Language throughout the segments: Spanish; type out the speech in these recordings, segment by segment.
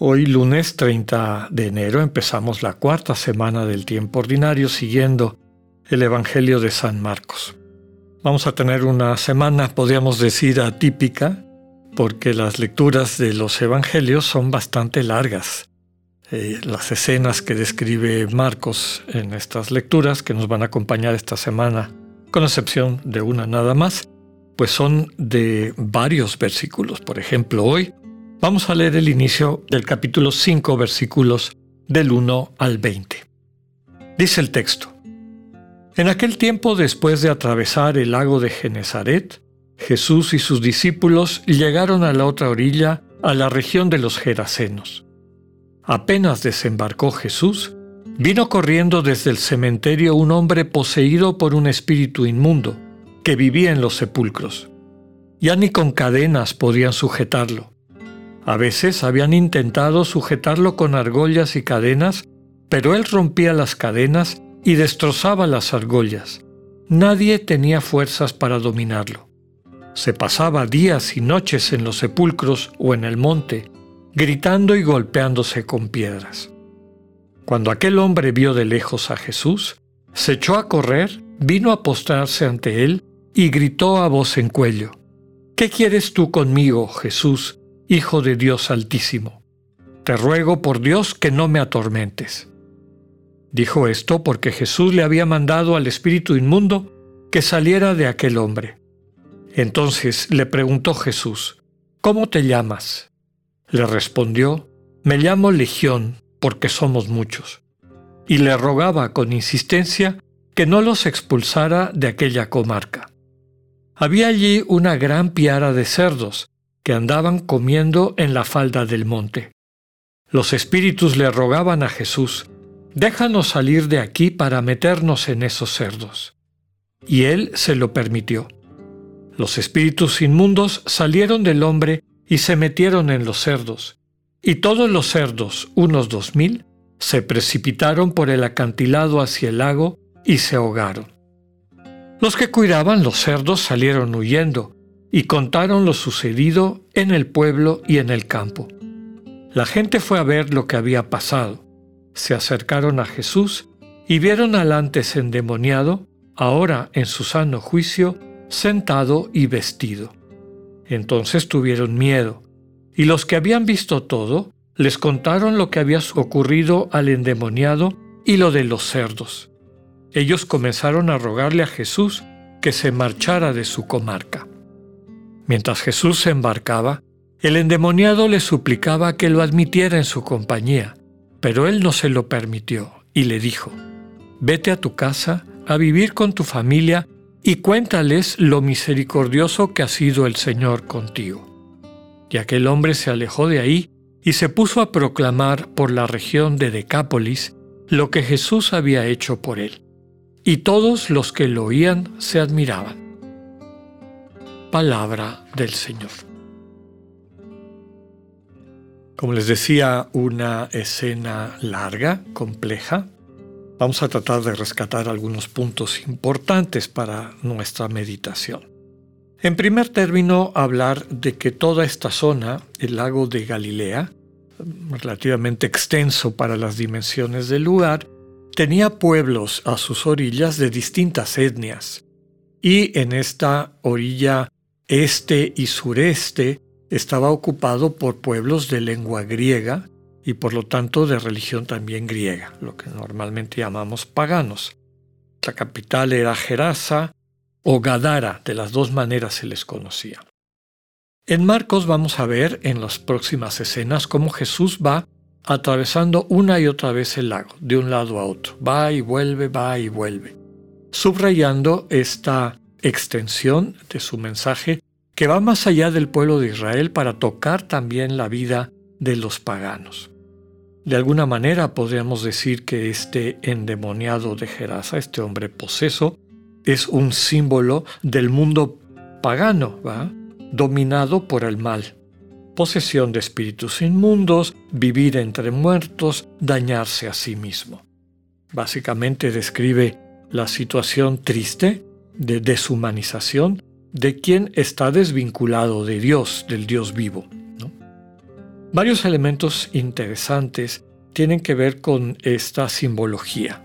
Hoy lunes 30 de enero empezamos la cuarta semana del tiempo ordinario siguiendo el Evangelio de San Marcos. Vamos a tener una semana, podríamos decir, atípica, porque las lecturas de los Evangelios son bastante largas. Eh, las escenas que describe Marcos en estas lecturas, que nos van a acompañar esta semana, con excepción de una nada más, pues son de varios versículos. Por ejemplo, hoy Vamos a leer el inicio del capítulo 5, versículos del 1 al 20. Dice el texto. En aquel tiempo, después de atravesar el lago de Genezaret, Jesús y sus discípulos llegaron a la otra orilla, a la región de los Gerasenos. Apenas desembarcó Jesús, vino corriendo desde el cementerio un hombre poseído por un espíritu inmundo, que vivía en los sepulcros. Ya ni con cadenas podían sujetarlo a veces habían intentado sujetarlo con argollas y cadenas, pero él rompía las cadenas y destrozaba las argollas. Nadie tenía fuerzas para dominarlo. Se pasaba días y noches en los sepulcros o en el monte, gritando y golpeándose con piedras. Cuando aquel hombre vio de lejos a Jesús, se echó a correr, vino a postrarse ante él y gritó a voz en cuello, ¿Qué quieres tú conmigo, Jesús, Hijo de Dios Altísimo, te ruego por Dios que no me atormentes. Dijo esto porque Jesús le había mandado al espíritu inmundo que saliera de aquel hombre. Entonces le preguntó Jesús, ¿Cómo te llamas? Le respondió, Me llamo Legión, porque somos muchos. Y le rogaba con insistencia que no los expulsara de aquella comarca. Había allí una gran piara de cerdos, que andaban comiendo en la falda del monte. Los espíritus le rogaban a Jesús, déjanos salir de aquí para meternos en esos cerdos. Y él se lo permitió. Los espíritus inmundos salieron del hombre y se metieron en los cerdos, y todos los cerdos, unos dos mil, se precipitaron por el acantilado hacia el lago y se ahogaron. Los que cuidaban los cerdos salieron huyendo, y contaron lo sucedido en el pueblo y en el campo. La gente fue a ver lo que había pasado. Se acercaron a Jesús y vieron al antes endemoniado, ahora en su sano juicio, sentado y vestido. Entonces tuvieron miedo, y los que habían visto todo les contaron lo que había ocurrido al endemoniado y lo de los cerdos. Ellos comenzaron a rogarle a Jesús que se marchara de su comarca. Mientras Jesús se embarcaba, el endemoniado le suplicaba que lo admitiera en su compañía, pero él no se lo permitió y le dijo, Vete a tu casa a vivir con tu familia y cuéntales lo misericordioso que ha sido el Señor contigo. Y aquel hombre se alejó de ahí y se puso a proclamar por la región de Decápolis lo que Jesús había hecho por él. Y todos los que lo oían se admiraban palabra del Señor. Como les decía, una escena larga, compleja. Vamos a tratar de rescatar algunos puntos importantes para nuestra meditación. En primer término, hablar de que toda esta zona, el lago de Galilea, relativamente extenso para las dimensiones del lugar, tenía pueblos a sus orillas de distintas etnias. Y en esta orilla este y sureste estaba ocupado por pueblos de lengua griega y por lo tanto de religión también griega, lo que normalmente llamamos paganos. La capital era Gerasa o Gadara, de las dos maneras se les conocía. En Marcos vamos a ver en las próximas escenas cómo Jesús va atravesando una y otra vez el lago, de un lado a otro, va y vuelve, va y vuelve, subrayando esta extensión de su mensaje que va más allá del pueblo de Israel para tocar también la vida de los paganos. De alguna manera podríamos decir que este endemoniado de Gerasa, este hombre poseso, es un símbolo del mundo pagano, dominado por el mal. Posesión de espíritus inmundos, vivir entre muertos, dañarse a sí mismo. Básicamente describe la situación triste de deshumanización de quien está desvinculado de Dios, del Dios vivo. Varios elementos interesantes tienen que ver con esta simbología.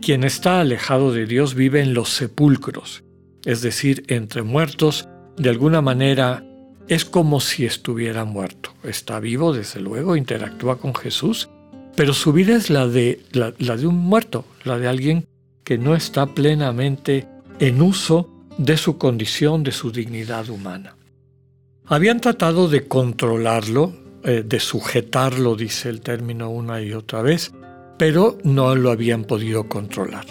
Quien está alejado de Dios vive en los sepulcros, es decir, entre muertos, de alguna manera es como si estuviera muerto. Está vivo, desde luego, interactúa con Jesús, pero su vida es la de, la de un muerto, la de alguien que no está plenamente en uso de su condición, de su dignidad humana. Habían tratado de controlarlo, eh, de sujetarlo, dice el término una y otra vez, pero no lo habían podido controlar.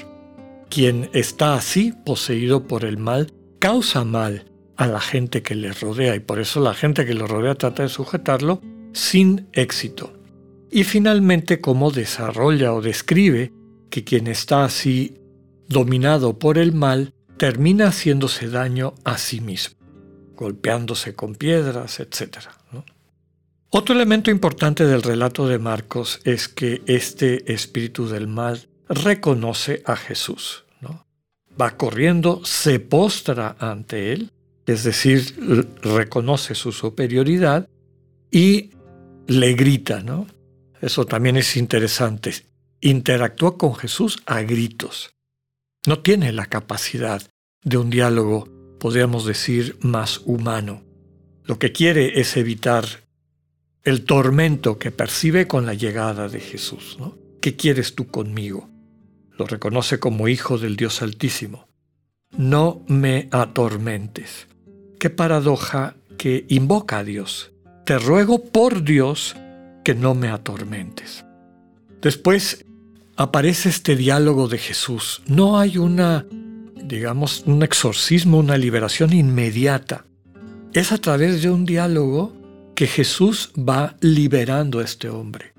Quien está así, poseído por el mal, causa mal a la gente que le rodea y por eso la gente que le rodea trata de sujetarlo sin éxito. Y finalmente, cómo desarrolla o describe que quien está así dominado por el mal termina haciéndose daño a sí mismo, golpeándose con piedras, etc. Otro elemento importante del relato de Marcos es que este espíritu del mal reconoce a Jesús. ¿no? Va corriendo, se postra ante él, es decir, reconoce su superioridad y le grita. ¿no? Eso también es interesante. Interactúa con Jesús a gritos. No tiene la capacidad de un diálogo, podríamos decir, más humano. Lo que quiere es evitar el tormento que percibe con la llegada de Jesús. ¿Qué quieres tú conmigo? Lo reconoce como hijo del Dios Altísimo. No me atormentes. Qué paradoja que invoca a Dios. Te ruego por Dios que no me atormentes. Después aparece este diálogo de Jesús. No hay una, digamos, un exorcismo, una liberación inmediata. Es a través de un diálogo que Jesús va liberando a este hombre.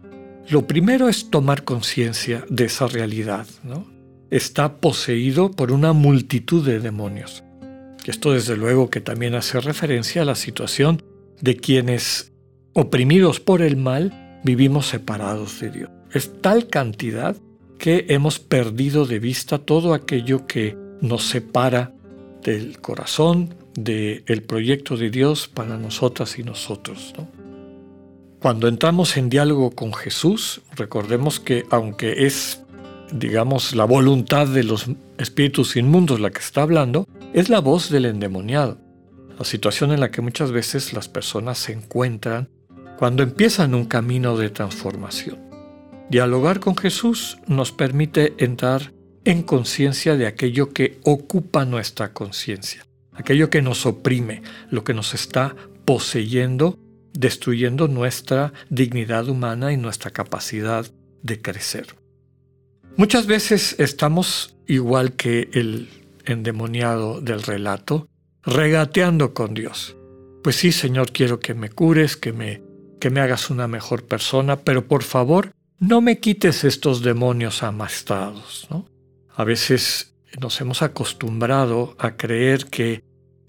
Lo primero es tomar conciencia de esa realidad. ¿no? Está poseído por una multitud de demonios. Esto desde luego que también hace referencia a la situación de quienes, oprimidos por el mal, vivimos separados de Dios. Es tal cantidad que hemos perdido de vista todo aquello que nos separa del corazón, del proyecto de Dios para nosotras y nosotros. Cuando entramos en diálogo con Jesús, recordemos que aunque es, digamos, la voluntad de los espíritus inmundos la que está hablando, es la voz del endemoniado, la situación en la que muchas veces las personas se encuentran cuando empiezan un camino de transformación. Dialogar con Jesús nos permite entrar en conciencia de aquello que ocupa nuestra conciencia, aquello que nos oprime, lo que nos está poseyendo, destruyendo nuestra dignidad humana y nuestra capacidad de crecer. Muchas veces estamos igual que el endemoniado del relato, regateando con Dios. Pues sí, Señor, quiero que me cures, que me, que me hagas una mejor persona, pero por favor, no me quites estos demonios amastrados. ¿no? A veces nos hemos acostumbrado a creer que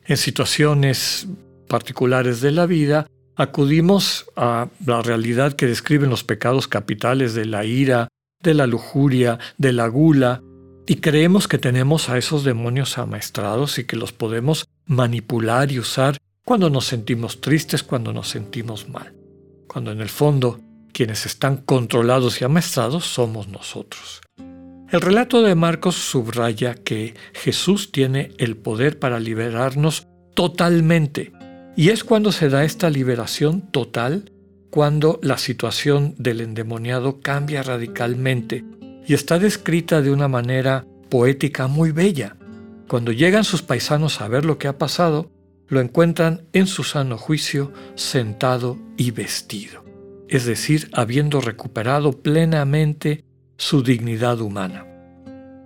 en situaciones particulares de la vida acudimos a la realidad que describen los pecados capitales de la ira, de la lujuria, de la gula, y creemos que tenemos a esos demonios amaestrados y que los podemos manipular y usar cuando nos sentimos tristes, cuando nos sentimos mal, cuando en el fondo quienes están controlados y amaestrados somos nosotros. El relato de Marcos subraya que Jesús tiene el poder para liberarnos totalmente. Y es cuando se da esta liberación total, cuando la situación del endemoniado cambia radicalmente y está descrita de una manera poética muy bella. Cuando llegan sus paisanos a ver lo que ha pasado, lo encuentran en su sano juicio, sentado y vestido, es decir, habiendo recuperado plenamente su dignidad humana.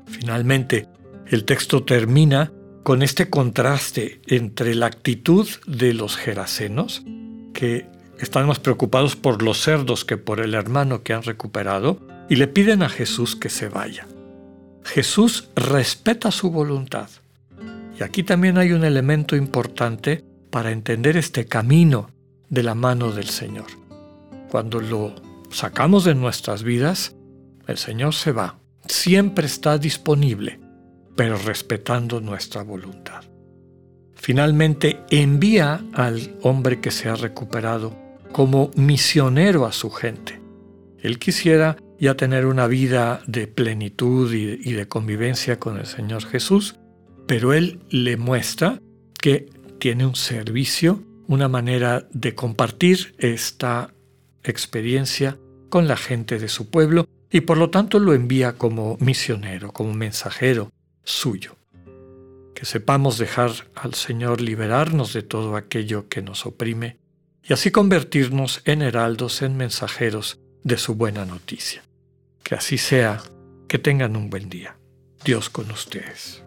Finalmente, el texto termina con este contraste entre la actitud de los gerasenos, que están más preocupados por los cerdos que por el hermano que han recuperado y le piden a Jesús que se vaya. Jesús respeta su voluntad. Y aquí también hay un elemento importante para entender este camino de la mano del Señor. Cuando lo sacamos de nuestras vidas, el Señor se va. Siempre está disponible, pero respetando nuestra voluntad. Finalmente envía al hombre que se ha recuperado como misionero a su gente. Él quisiera ya tener una vida de plenitud y, de convivencia con el Señor Jesús, pero Él le muestra que tiene un servicio, una manera de compartir esta experiencia con la gente de su pueblo y por lo tanto lo envía como misionero, como mensajero suyo. Que sepamos dejar al Señor liberarnos de todo aquello que nos oprime y así convertirnos en heraldos, en mensajeros de su buena noticia. Que así sea, que tengan un buen día. Dios con ustedes.